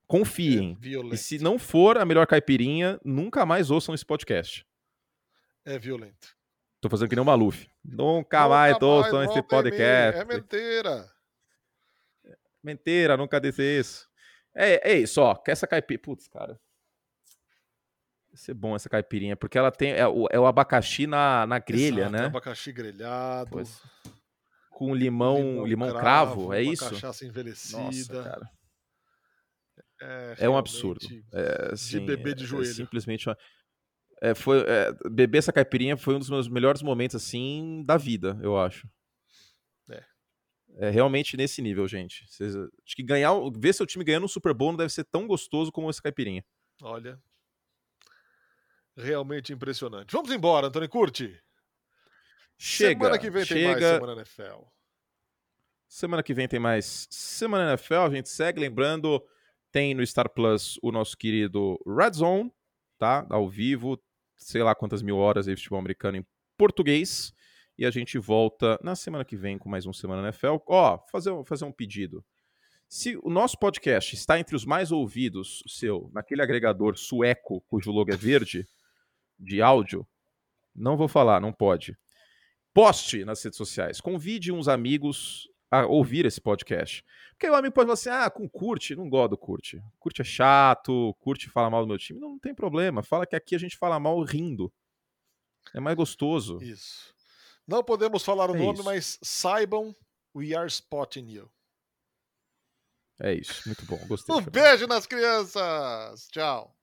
Confiem. É e se não for a melhor caipirinha, nunca mais ouçam esse podcast. É violento. Tô fazendo que nem o Maluf. Nunca, nunca mais ouçam esse podcast. É mentira. Mentira, nunca disse isso. É, é isso, ó. Essa caipirinha. Putz, cara. Vai ser bom essa caipirinha, porque ela tem. É o, é o abacaxi na, na grelha, Exato, né? abacaxi grelhado. Pois. com limão, limão, limão cravo, cravo, é isso? Cachaça envelhecida. Nossa, cara. É, é um absurdo. É, assim, de bebê de é, joelho. É simplesmente uma... é, foi é, beber essa caipirinha foi um dos meus melhores momentos assim da vida, eu acho. É. É realmente nesse nível, gente. Cês, acho que ganhar, ver seu time ganhando um Super Bowl não deve ser tão gostoso como essa caipirinha. Olha, realmente impressionante. Vamos embora, Antônio Curti. Chega. Semana que vem chega. tem mais Semana NFL. Semana que vem tem mais Semana NFL. A gente segue lembrando tem no Star Plus o nosso querido Red Zone, tá? Ao vivo, sei lá quantas mil horas de futebol americano em português. E a gente volta na semana que vem com mais um Semana NFL. Ó, fazer, fazer um pedido. Se o nosso podcast está entre os mais ouvidos, seu, naquele agregador sueco cujo logo é verde, de áudio, não vou falar, não pode. Poste nas redes sociais, convide uns amigos a ouvir esse podcast. Porque o amigo pode falar assim: ah, com curte, não gosto do curte. Curte é chato, curte fala mal do meu time. Não, não tem problema. Fala que aqui a gente fala mal rindo. É mais gostoso. Isso. Não podemos falar o é nome, isso. mas saibam, we are spotting you. É isso, muito bom. Gostei. Um beijo nas crianças. Tchau.